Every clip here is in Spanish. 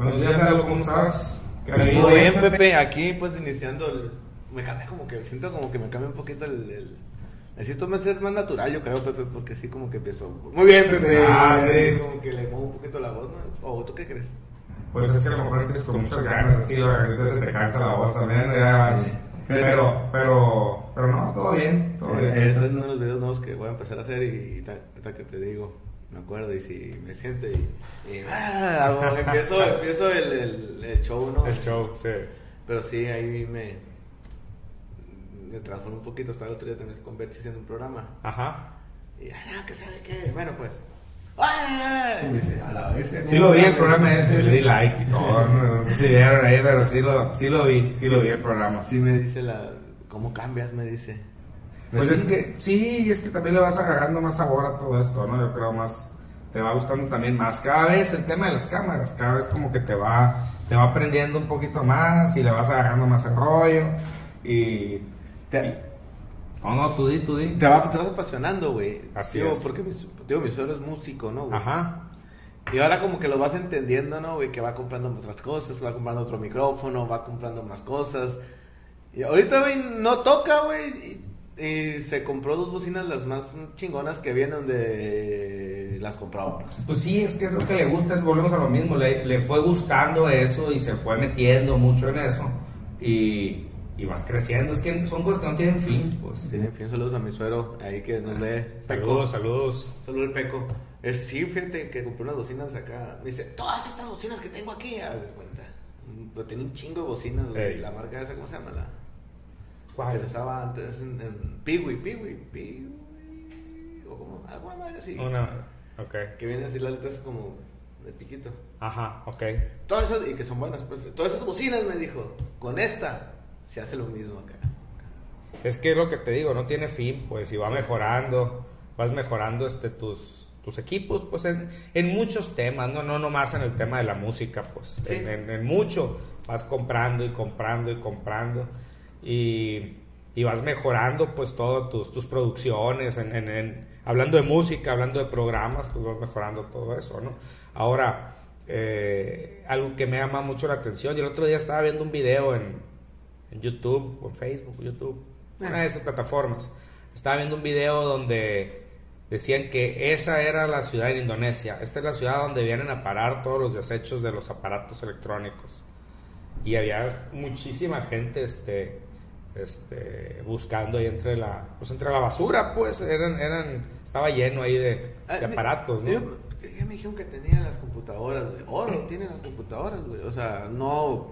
Buenos días, ¿cómo estás? Muy bien, Pepe. Aquí, pues, iniciando. El... Me cambia como que. Siento como que me cambia un poquito el. el... Necesito ser más natural, yo creo, Pepe, porque sí, como que empiezo. Muy bien, Pepe. Ah, sí. Como que le muevo un poquito la voz, ¿no? ¿O tú qué crees? Pues es que a lo mejor empiezas con muchas ganas, así, se te cansa la voz también, ya. Sí. Pero, pero, pero no, todo bien, todo bien. Este es uno de los videos nuevos que voy a empezar a hacer y, y ta- ahorita que te digo, me acuerdo y si me siento y, y ah, empiezo, empiezo el, el, el show, ¿no? El show, sí. Pero sí, ahí me, me transformo un poquito. Hasta el otro día también con Betsy haciendo un programa. Ajá. Y, ah, no, que sabe qué. Bueno, pues. Y me dice, a la vez. Sí lo vi el programa ese, le di like todo, no, no sé si vieron ahí, pero sí lo, sí lo vi, sí lo vi el programa. Sí me dice la. ¿Cómo cambias? Me dice. Pues es que, sí, es que también le vas agarrando más sabor a todo esto, ¿no? Yo creo más, te va gustando también más. Cada vez el tema de las cámaras, cada vez como que te va, te va aprendiendo un poquito más y le vas agarrando más el rollo y... Te, No, no, tú di, tú di. te, va, te vas apasionando, güey. Así Digo, es. Porque mi, digo, mi suegro es músico, ¿no, güey? Ajá. Y ahora como que lo vas entendiendo, ¿no, güey? Que va comprando otras cosas, va comprando otro micrófono, va comprando más cosas. Y ahorita, güey, no toca, güey. Y, se compró dos bocinas las más chingonas que vienen donde las compraba. Pues. Sí, es que es lo que le gusta, volvemos a lo mismo, le, le fue gustando eso y se fue metiendo mucho en eso y, y vas creciendo, es que son cosas que no tienen fin, pues. Tienen fin, saludos a mi suero ahí que nos lee. Saludos, saludos. Saludos el Peco. Es, sí, fíjate que compré unas bocinas acá. Me dice, todas estas bocinas que tengo aquí, haz de cuenta. Pero tenía un chingo de bocinas. Ey. La marca esa, ¿cómo se llama? La... ¿Cuál? Que estaba antes en, en Piwi, Piwi, Piwi. O como, algo madre así. Una, ok. Que vienen así las letras como de piquito. Ajá, ok. Todo eso, y que son buenas, pues. Todas esas bocinas me dijo, con esta se hace lo mismo acá. Es que es lo que te digo, no tiene fin, pues, y va mejorando, vas mejorando este, tus, tus equipos, pues, en, en muchos temas, no, no nomás en el tema de la música, pues, Sí. en, en- en mucho, vas comprando y comprando y comprando, y, y vas mejorando, pues, todas tus, tus producciones, en, en- en- hablando de música, hablando de programas, pues, vas mejorando todo eso, ¿no? Ahora, eh, algo que me llama mucho la atención, y el otro día estaba viendo un video en, en YouTube, o en Facebook, YouTube, una de esas plataformas. Estaba viendo un video donde decían que esa era la ciudad en Indonesia. Esta es la ciudad donde vienen a parar todos los desechos de los aparatos electrónicos. Y había muchísima gente este, este, buscando ahí entre la, pues entre la basura, pues eran, eran, estaba lleno ahí de, de Ah, aparatos, ¿no? yo- me dijeron que tenían las computadoras, güey. Oro tienen las computadoras, güey. O sea, no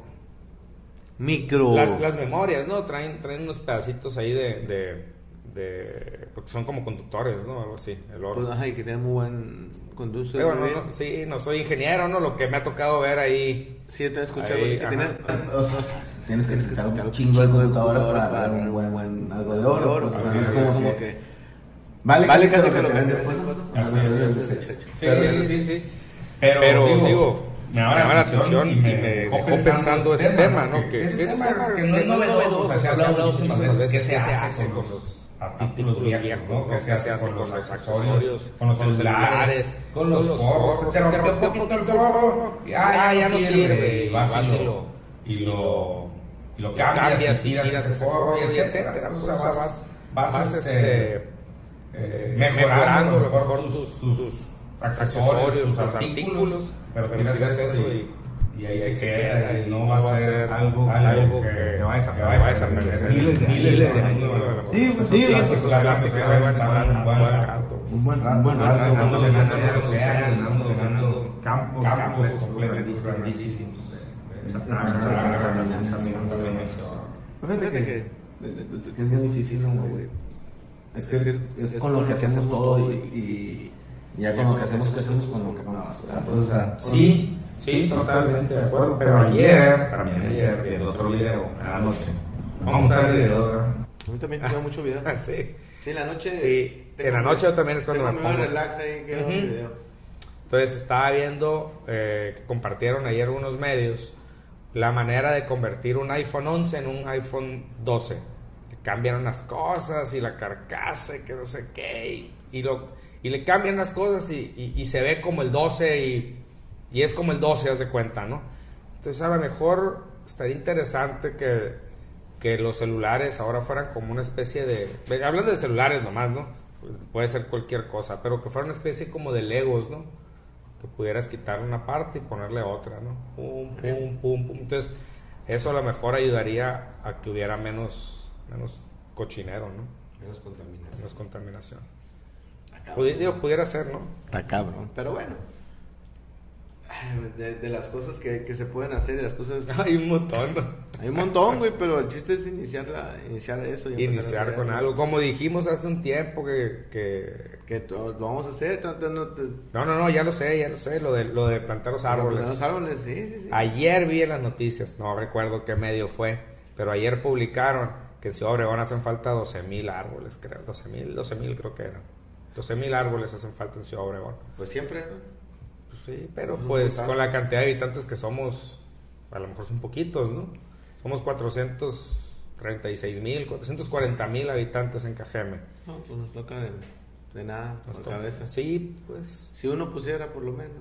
micro. Las, las memorias, ¿no? Traen, traen unos pedacitos ahí de, de, de- Porque son como conductores, ¿no? Algo así, el oro. Pues, ajá, y que tienen muy buen. Pero muy no, no, sí, no soy ingeniero, ¿no? Lo que me ha tocado ver ahí. Sí, yo también escuché Ahí, así que tienen. O sea, tienes que necesitar quitar un chingo de computadoras para dar un buen, buen algo de oro. pues, o sea, Así es como como que que. vale, Vale casi que lo que te te pues, sí. Sí, sí, sí, sí. Pero, Pero, digo, digo, me me llama la atención y me dejó pensando ese tema, ¿no? Que Que es un tema que no es novedoso, o sea, se ha hablado muchísimas veces qué se hace con los artículos viejos, ¿no? ¿Qué se hace con los accesorios, con los celulares, con los forros? Te rompió un poquito el forro, Ah, ya no sirve, y vas y lo, y lo, cambias y tiras ese forro, etcétera. O sea, vas, vas, este, este, eh, mejorando mejor tus, tus accesorios, tus artículos, pero tiras eso y, y ahí se queda y no va a ser algo, algo que va a desaparecer miles de miles de años. Sí, pues, Sí, esos plásticos van a estar un buen rato. Un buen, un buen rato, buen ganando, rato. ganando, ganando campos, campos completamente grandísimos. Fíjate que. Es muy difícil, ¿no, güey? Es que es con lo que hacemos todo y, y ya con lo que hacemos, ¿qué hacemos con lo que con la basura? Pues, o sea, Sí, sí, totalmente de acuerdo. Pero ayer, también ayer, viendo otro video, en la noche. Vamos a ver el video, ¿verdad? A mí también tengo mucho video. Sí. Sí, en la noche. Sí, tengo en la noche también es cuando tengo me pongo. relax ahí que Ujú. mi video. Entonces estaba viendo eh, que compartieron ayer unos medios la manera de convertir un iPhone 11 en un iPhone 12. Le cambian unas cosas y la carcasa y que no sé qué. Y, y lo, y le cambian las cosas y, y- y se ve como el 12 y, Y es como el 12, haz de cuenta, ¿no? Entonces a lo mejor estaría interesante que, que los celulares ahora fueran como una especie de... Hablando de celulares nomás, ¿no? Puede ser cualquier cosa, pero que fuera una especie como de legos, ¿no? Que pudieras quitar una parte y ponerle otra, ¿no? Pum, pum, pum, pum. Entonces, eso a lo mejor ayudaría a que hubiera menos, menos cochinero, ¿no? Menos contaminación. Menos contaminación. Acá, Pudi- digo, pudiera ser, ¿no? Está cabrón. Pero bueno. De, de las cosas que, que se pueden hacer y las cosas... Hay un montón, ¿no? Hay un montón, güey, pero el chiste es iniciar, la, iniciar eso. y Iniciar hacer con algo. Como dijimos hace un tiempo que... que Que lo vamos a hacer. te- no, no, no, ya lo sé, ya lo sé, lo de, lo de plantar los árboles. Los árboles, sí, sí, sí. Ayer vi en las noticias, no recuerdo qué medio fue, pero ayer publicaron que en Ciudad Obregón hacen falta 12 mil árboles, creo. 12 mil, 12 mil creo que eran. 12 mil árboles hacen falta en Ciudad Obregón. Pues siempre, ¿no? Sí, pero Es pues con la cantidad de habitantes que somos, a lo mejor son poquitos, ¿no? Somos 436 mil, 440 mil habitantes en Cajeme. No, pues nos toca de, de nada, Nos por toca- cabeza. Sí, pues Si uno pusiera por lo menos.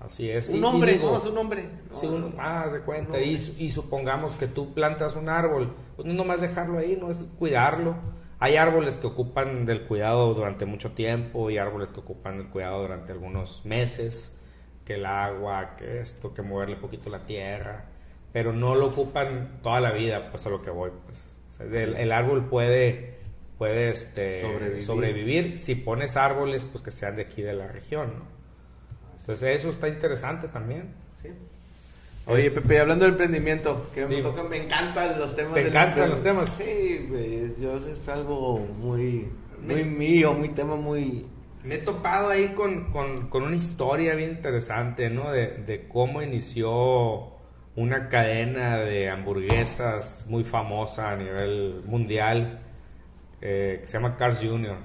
así es. Un hombre, no, es un hombre. No, Si uno no. más de cuenta y, y supongamos que tú plantas un árbol, pues no nomás dejarlo ahí, no es cuidarlo. Hay árboles que ocupan del cuidado durante mucho tiempo y árboles que ocupan el cuidado durante algunos meses, que el agua, que esto, que moverle poquito la tierra, pero no lo ocupan toda la vida, pues a lo que voy, pues. O sea, el, el árbol puede puede este, Sobrevivir. sobrevivir si pones árboles pues que sean de aquí de la región, ¿no? Entonces eso está interesante también. Sí. Oye, Pepe, y hablando del emprendimiento, que me, toca, me encantan los temas. ¿Te del encantan los temas? Sí, güey, yo es algo muy, muy mío, muy tema muy... Me he topado ahí con, con- con una historia bien interesante, ¿no? De, de cómo inició una cadena de hamburguesas muy famosa a nivel mundial eh, que se llama Cars Jr.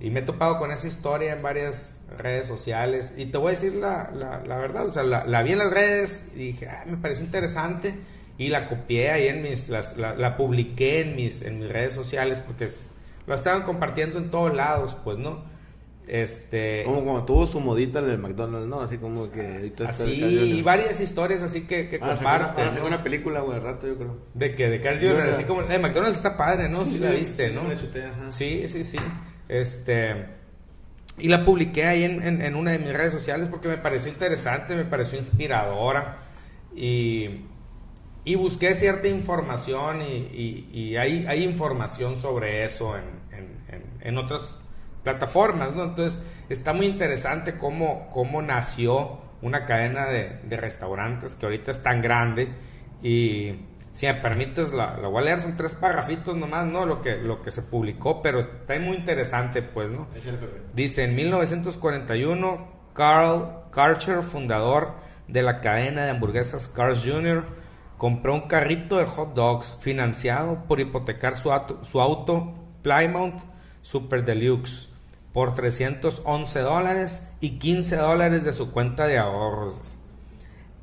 Y me he topado con esa historia en varias redes sociales. Y te voy a decir la, la- la verdad, o sea, la, la vi en las redes y dije, "Ah, me pareció interesante. Y la copié ahí en mis, las- la, la publiqué en mis, en mis redes sociales porque es- lo estaban compartiendo en todos lados, pues, ¿no? Este, Como cuando tuvo su modita en el McDonald's, ¿no? Así como que ahorita así, y varias historias así que, que Van a sacar una- comparten. van a sacar ¿no? una película, güey, rato, yo creo. De que de Carl Jr., así como, eh, McDonald's está padre, ¿no? Sí, la viste, sí, ¿no? sí, la chuté, ajá. Sí, sí, sí. Este, y la publiqué ahí en, en- una de mis redes sociales porque me pareció interesante, me pareció inspiradora y, y busqué cierta información y, y- hay, hay información sobre eso en- en otras plataformas, ¿no? Entonces está muy interesante cómo, cómo nació una cadena de, de restaurantes que ahorita es tan grande y si me permites la, la voy a leer, son tres párrafitos nomás, ¿no? Lo que, lo que se publicó, pero está muy interesante, pues, ¿no? Dice, en 1941, Carl Karcher, fundador de la cadena de hamburguesas Carl's Jr., compró un carrito de hot dogs financiado por hipotecar su auto, su auto Plymouth Super Deluxe por 311 dólares y 15 dólares de su cuenta de ahorros.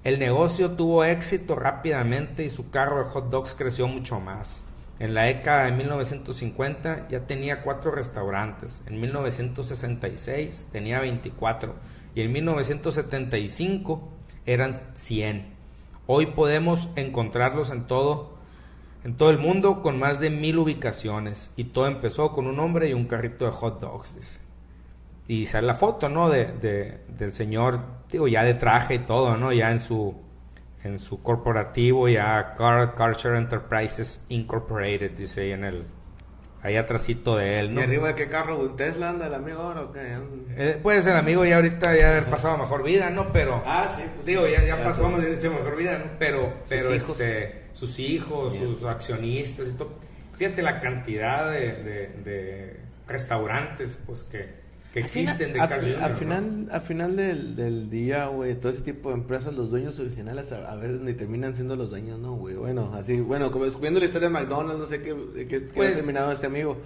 El negocio tuvo éxito rápidamente y su carro de hot dogs creció mucho más. En la década de 1950 ya tenía cuatro restaurantes, en 1966 tenía 24 y en 1975 eran 100. Hoy podemos encontrarlos en todo, en todo el mundo con más de mil ubicaciones y todo empezó con un hombre y un carrito de hot dogs. dice. Y sale la foto, ¿no? De, de- del señor, digo, ya de traje y todo, ¿no? Ya en su, en su corporativo, ya Carl Karcher Enterprises Incorporated, dice ahí en el, ahí atrásito de él, ¿Y ¿no? arriba de qué carro, güey? ¿Tesla anda el amigo ahora o qué? Eh, puede ser amigo ya ahorita ya haber pasado mejor vida, ¿no? Pero, Ah, sí, pues digo, sí, ya, ya ya pasó, dicho mejor vida, ¿no? Pero, Sus pero hijos. este, sus hijos, Bien. sus accionistas y todo. Fíjate la cantidad de, de- de restaurantes, pues, que, que existen de al, Carl Jr., al ¿no? final, al final del, del día, güey, todo ese tipo de empresas, los dueños originales a, a veces ni terminan siendo los dueños, ¿no, güey? Bueno, así, bueno, como viendo la historia de McDonald's, no sé qué, qué, qué Pues- ha terminado este amigo.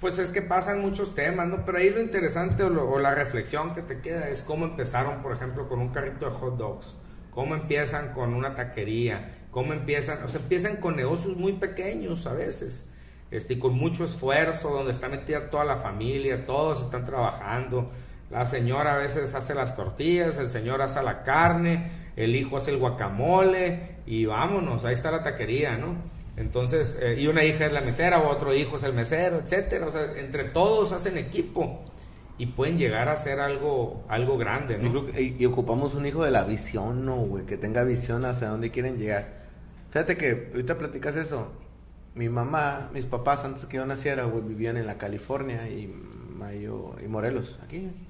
Pues es que pasan muchos temas, ¿no? Pero ahí lo interesante o, lo- o la reflexión que te queda es cómo empezaron, por ejemplo, con un carrito de hot dogs, cómo empiezan con una taquería, cómo empiezan, o sea, empiezan con negocios muy pequeños a veces, este, con mucho esfuerzo, donde está metida toda la familia, todos están trabajando, La señora a veces hace las tortillas, el señor hace la carne, el hijo hace el guacamole y vámonos, ahí está la taquería, ¿no? Entonces, eh, y una hija es la mesera, o otro hijo es el mesero, etcétera. O sea, entre todos hacen equipo y pueden llegar a ser algo, algo grande, ¿no? Y, y, ocupamos un hijo de la visión, ¿no, güey? Que tenga visión hacia dónde quieren llegar. Fíjate que ahorita platicas eso. Mi mamá, mis papás, antes que yo naciera, güey, vivían en la California y Mayo y Morelos, aquí, aquí.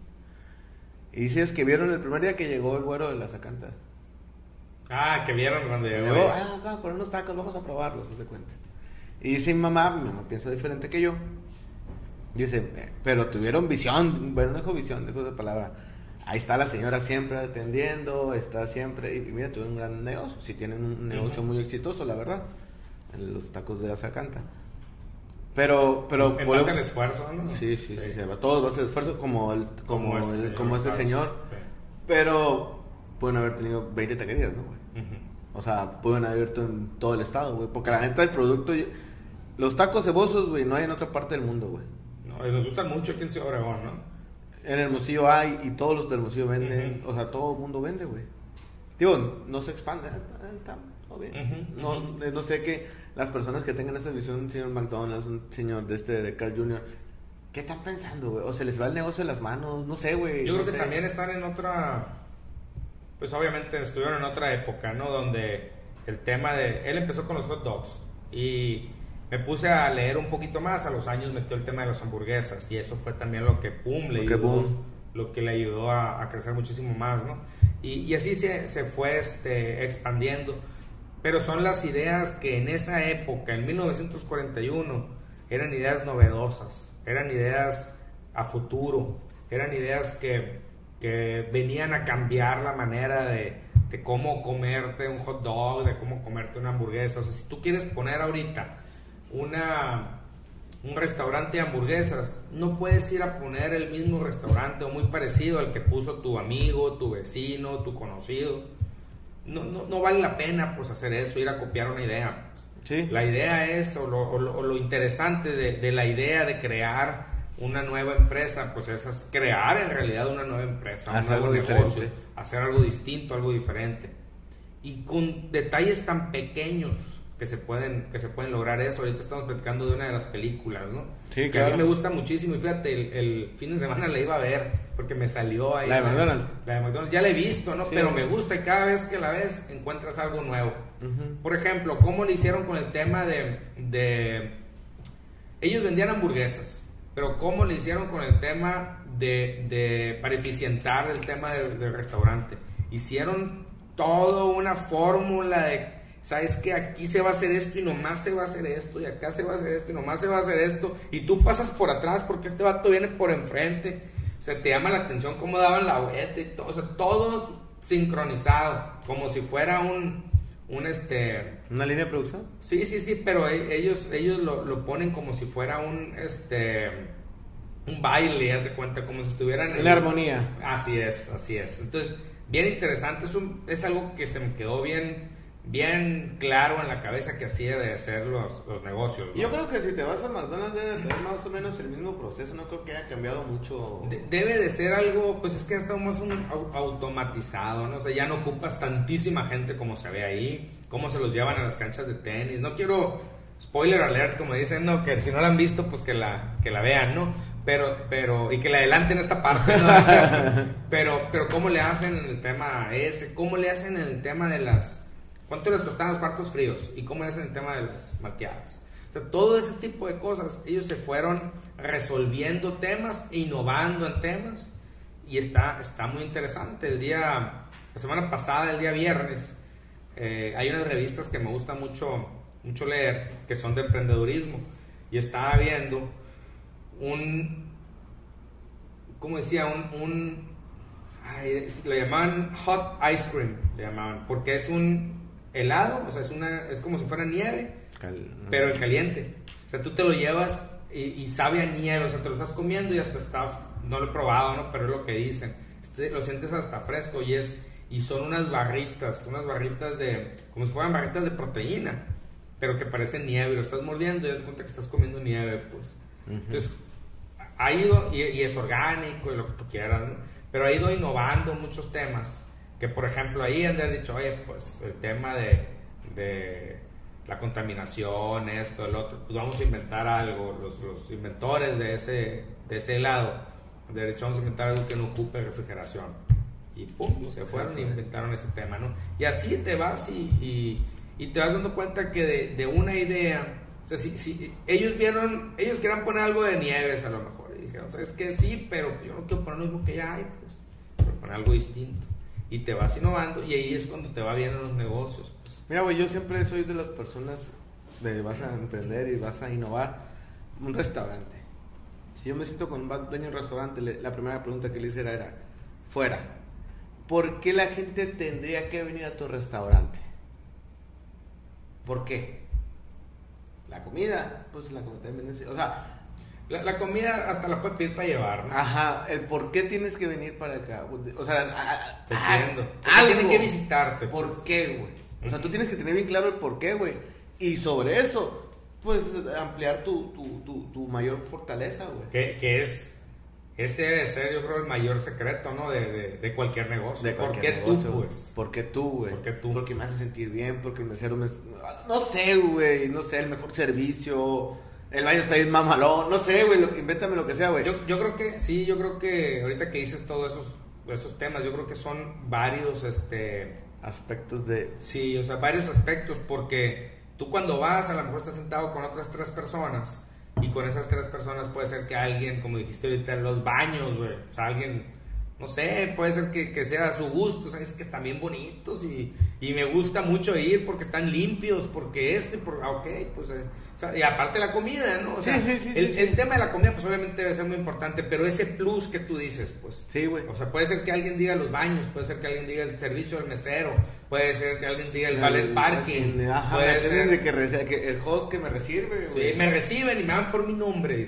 Y dices que vieron el primer día que llegó el güero de la Zacanta. Ah, que vieron cuando llegó. Llegó, ah, acá, por unos tacos, vamos a probarlos, se cuenta. Y dice mi mamá, mi mamá piensa diferente que yo. Dice, eh, pero tuvieron visión, bueno, no dijo visión, dijo de palabra. Ahí está la señora siempre atendiendo, está siempre, y, mira, tuvieron un gran negocio, si tienen un negocio muy exitoso, la verdad, en los tacos de la Zacanta. Pero, pero... En base al esfuerzo, ¿no? Sí, sí, sí, se va todo base al esfuerzo como, el, como, como, este, como este señor. Pero pueden haber tenido 20 taquerías, ¿no, güey? O sea, pueden haber abierto en todo el estado, güey. Porque la gente del producto... Los tacos cebosos, güey, no hay en otra parte del mundo, güey. No, nos gustan mucho aquí en Ciudad Obregón, ¿no? En Hermosillo hay y todos los de Hermosillo venden. O sea, todo el mundo vende, güey. Digo, no se expande. ¿eh? Está todo bien. no, no sé qué las personas que tengan esa visión, un señor McDonald's, un señor de este, de Carl Jr., ¿qué están pensando, güey? O se les va el negocio de las manos, no sé, güey. Yo creo que también están en otra, pues obviamente estuvieron en otra época, ¿no? Donde el tema de, él empezó con los hot dogs y me puse a leer un poquito más, a los años metió el tema de las hamburguesas y eso fue también lo que, pum, le ayudó, lo que le ayudó a, crecer muchísimo más, ¿no? Y, y así se, se fue este, expandiendo. Pero son las ideas que en esa época, en 1941, eran ideas novedosas, eran ideas a futuro, eran ideas que, que venían a cambiar la manera de, de, cómo comerte un hot dog, de cómo comerte una hamburguesa. O sea, si tú quieres poner ahorita una, un restaurante de hamburguesas, no puedes ir a poner el mismo restaurante o muy parecido al que puso tu amigo, tu vecino, tu conocido no, no, no, vale la pena pues hacer eso, ir a copiar una idea. Pues. Sí. La idea es, o lo, o lo, interesante de, de, la idea de crear una nueva empresa, pues es crear en realidad una nueva empresa, hacer un nuevo negocio, hacer algo distinto, algo diferente. Y con detalles tan pequeños que se pueden que se pueden lograr eso. Ahorita estamos platicando de una de las películas, ¿no? Sí, que a mí me gusta muchísimo y fíjate, el, fin de semana la iba a ver porque me salió ahí. La de McDonald's. La de McDonald's. Ya la he visto, ¿no? Pero me gusta y cada vez que la ves encuentras algo nuevo. Por ejemplo, cómo le hicieron con el tema de, de... Ellos vendían hamburguesas, pero cómo le hicieron con el tema de, de para eficientar el tema del, del restaurante. Hicieron toda una fórmula de sabes que aquí se va a hacer esto y nomás se va a hacer esto y acá se va a hacer esto y nomás se va a hacer esto y tú pasas por atrás porque este vato viene por enfrente. O sea, te llama la atención cómo daban la vuelta y todo, o sea, todo sincronizado, como si fuera un, un este... ¿Una línea de producción? Sí, sí, sí, pero e, ellos, ellos lo, lo ponen como si fuera un, este, un baile, haz de cuenta, como si estuvieran... En, la armonía. Así es, así es. Entonces, bien interesante, es, un, es algo que se me quedó bien bien claro en la cabeza que así debe de ser los, los negocios. Yo creo que si te vas a McDonald's debe tener más o menos el mismo proceso, no creo que haya cambiado mucho. debe de ser algo, pues es que está más un automatizado, ¿no? O sea, ya no ocupas tantísima gente como se ve ahí, cómo se los llevan a las canchas de tenis. No quiero spoiler alert, como dicen, no, que si no la han visto, pues que la, que la vean, ¿no? Pero, pero, y que la adelanten esta parte, ¿no? pero, pero, ¿cómo le hacen en el tema ese? ¿Cómo le hacen en el tema de las ¿Cuánto les costaban los cuartos fríos? ¿Y cómo es el tema de las malteadas? O sea, todo ese tipo de cosas, ellos se fueron resolviendo temas, innovando en temas, y está, está muy interesante. El día, la semana pasada, el día viernes, eh, hay unas revistas que me gusta mucho, mucho leer, que son de emprendedurismo, y estaba viendo un, ¿cómo decía? Un, le llamaban hot ice cream, le llamaban, porque es un helado, o sea, es, una, es como si fuera nieve, pero en caliente. O sea, tú te lo llevas y, sabe a nieve, o sea, te lo estás comiendo y hasta está, no lo he probado, ¿no? Pero es lo que dicen. Este, lo sientes hasta fresco y es y son unas barritas, unas barritas de, como si fueran barritas de proteína, pero que parecen nieve, y lo estás mordiendo y das cuenta que estás comiendo nieve, pues. Entonces, ha ido, y, es orgánico y lo que tú quieras, ¿no? pero ha ido innovando muchos temas. Que por ejemplo ahí han dicho, oye, pues el tema de, de la contaminación, esto, el otro, pues vamos a inventar algo. Los, los inventores de ese, de ese lado, de hecho, vamos a inventar algo que no ocupe refrigeración. Y pum, se fueron e inventaron ese tema, ¿no? Y así te vas y, y, te vas dando cuenta que de, de una idea, o sea, si, si, ellos vieron, ellos querían poner algo de nieves a lo mejor, y dijeron, es que sí, pero yo no quiero poner lo mismo que ya hay, pues, quiero poner algo distinto. Y te vas innovando y ahí es cuando te va bien en los negocios. Pues. Mira, güey, yo siempre soy de las personas de vas a emprender y vas a innovar un restaurante. Si yo me siento con un dueño de un restaurante, la primera pregunta que le hice era, fuera, ¿por qué la gente tendría que venir a tu restaurante? ¿Por qué? La comida, pues la comida también o sea... La, comida hasta la puedes pedir para llevar, ¿no? Ajá, el por qué tienes que venir para acá. O sea, Te entiendo. tienen que visitarte. ¿Por pues. qué, güey? O sea, tú tienes que tener bien claro el por qué, güey. Y sobre eso, pues ampliar tu, tu, tu, tu mayor fortaleza, güey. Que, que es ese debe ser, yo creo, el mayor secreto, ¿no? De, de, cualquier negocio. De ¿Por qué tú, pues? ¿Por qué tú, güey? ¿Por qué tú? Porque me hace sentir bien, porque el mesero me... No sé, güey, no sé, el mejor servicio, el baño está bien mamalón, no sé, güey, invéntame lo que sea, güey. Yo, yo creo que, sí, yo creo que ahorita que dices todos esos, esos temas, yo creo que son varios, este... Aspectos de... Sí, o sea, varios aspectos, porque tú cuando vas, a lo mejor estás sentado con otras tres personas y con esas tres personas puede ser que alguien, como dijiste ahorita, en los baños, güey. O sea, alguien, no sé, puede ser que, que sea a su gusto. ¿Sabes? Que están bien bonitos y, y, me gusta mucho ir porque están limpios, porque esto y por. Ah, ok, pues. Eh, y aparte la comida, ¿no? O sea, sí, sí, sí, el, el, tema de la comida, pues obviamente debe ser muy importante, pero ese plus que tú dices, pues. Sí, güey. O sea, puede ser que alguien diga los baños, puede ser que alguien diga el servicio del mesero, puede ser que alguien diga el, ballet parking. puede ser de que, que, el host que me recibe, güey. Sí, me reciben y me dan por mi nombre.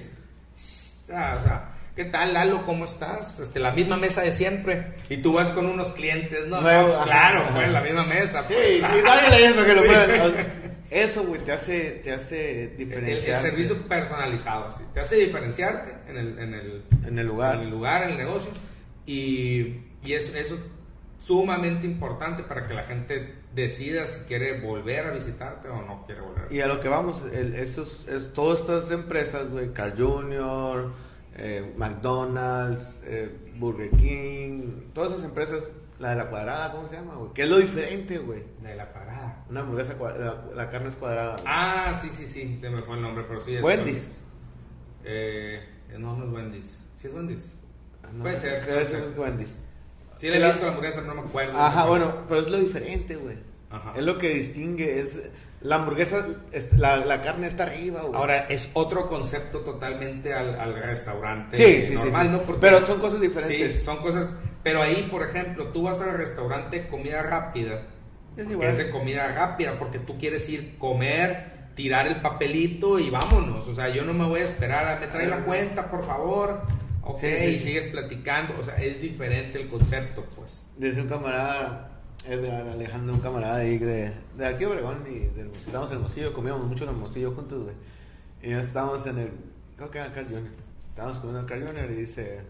Ah, o sea, ¿qué tal, Lalo? ¿Cómo estás? Este, la misma mesa de siempre. Y tú vas con unos clientes, ¿no? Pues, claro, güey, la misma mesa. Pues. Sí, y dale eso que lo puedan. Eso, güey, te hace, te hace diferenciar. El, servicio personalizado, así. Te hace diferenciarte en el, en el, en el lugar. En el lugar, en el negocio. Y, y eso, eso es sumamente importante para que la gente decida si quiere volver a visitarte o no quiere volver a Y a lo que vamos, el, estos, es, todas estas empresas, güey, Carl Jr., eh, McDonald's, eh, Burger King, todas esas empresas la de la cuadrada, ¿cómo se llama, güey? ¿Qué es lo diferente, güey? La de la cuadrada. Una hamburguesa cuadrada, la, carne es cuadrada. Ah, sí, sí, sí, se me fue el nombre, pero sí es. Wendy's. Eh, no, no es Wendy's. ¿Sí es Wendy's? Ah, puede ser. Creo que es Wendy's. Sí, le he visto la hamburguesa, no me acuerdo. Ajá, bueno, pero es lo diferente, güey. Ajá. Es lo que distingue, es... La hamburguesa, la, la, carne está arriba, güey. Ahora, es otro concepto totalmente al, al restaurante sí, sí, normal, sí, ¿no? pero son cosas diferentes. Sí, son cosas pero ahí, por ejemplo, tú vas al restaurante comida rápida. Es igual. es de comida rápida porque tú quieres ir comer, tirar el papelito y vámonos. O sea, yo no me voy a esperar a me trae la cuenta, por favor. Ok, y sigues platicando. O sea, es diferente el concepto, pues. Dice un camarada, Alejandro, un camarada ahí de, de aquí Obregón y del estábamos en el Mostillo, comíamos mucho en el Mostillo juntos, güey. Y estábamos en el, creo que era el Carl Jr. Estábamos comiendo el Carl Jr. y dice,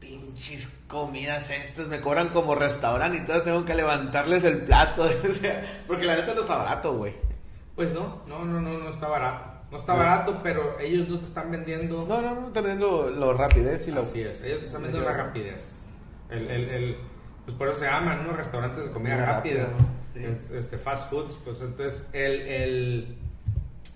pinches comidas estas me cobran como restaurante y entonces tengo que levantarles el plato. porque la neta no está barato, güey. Pues no, no, no, no, no está barato. No está barato, pero ellos no te están vendiendo. No, no, no, están vendiendo lo rapidez y lo. Así es, ellos te están vendiendo la rapidez. El, el, el, pues por eso se llaman, ¿no? Restaurantes de comida rápida. Este, fast foods, pues entonces el, el,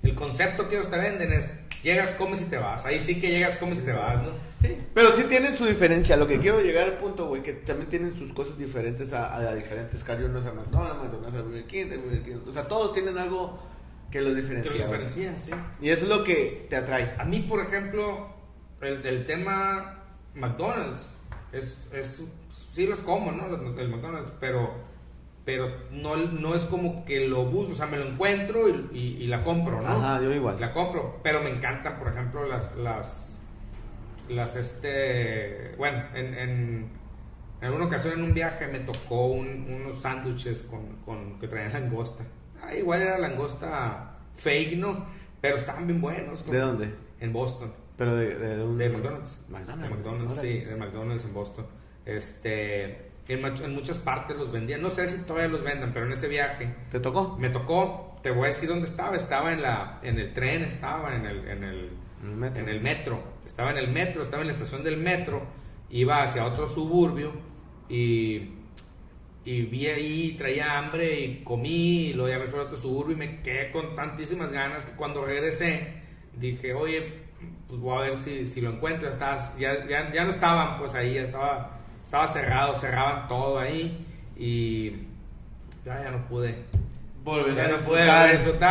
el concepto que ellos te venden es llegas, comes y te vas. Ahí sí que llegas, comes y te vas, ¿no? Sí. Pero sí tienen su diferencia. Lo que quiero llegar al punto, güey, que también tienen sus cosas diferentes a, a, diferentes cariones, a McDonald's, a Burger King, O sea, todos tienen algo que los diferencia. Que los diferencian, sí. Y eso es lo que te atrae. A mí, por ejemplo, el del tema McDonald's, es, es sí los como, ¿no? El McDonald's, pero pero no, no es como que lo busco, o sea, me lo encuentro y, y, la compro, ¿no? Ajá, yo igual. La compro, pero me encantan, por ejemplo, las, las, las, este, bueno, en, en, en una ocasión en un viaje me tocó unos sándwiches con, con, que traían langosta. Ah, igual era langosta fake, ¿no? Pero estaban bien buenos. ¿De dónde? En Boston. Pero de, de, un... De McDonald's. McDonald's. De McDonald's, sí, de McDonald's en Boston. Este, en, muchas partes los vendían. No sé si todavía los vendan, pero en ese viaje ¿Te tocó? me tocó. Te voy a decir dónde estaba. Estaba en la, en el tren, estaba en el, en el, metro. en el metro. Estaba en el metro, estaba en la estación del metro. Iba hacia otro suburbio y, y vi ahí, traía hambre y comí. Y luego ya me fui a otro suburbio y me quedé con tantísimas ganas que cuando regresé dije, oye, pues voy a ver si, si lo encuentro. Estaba, ya, ya, ya no estaban pues ahí, ya estaba, estaba cerrado, cerraban todo ahí y ya, ya no pude. Volver Ya a no pude disfrutar. disfrutar.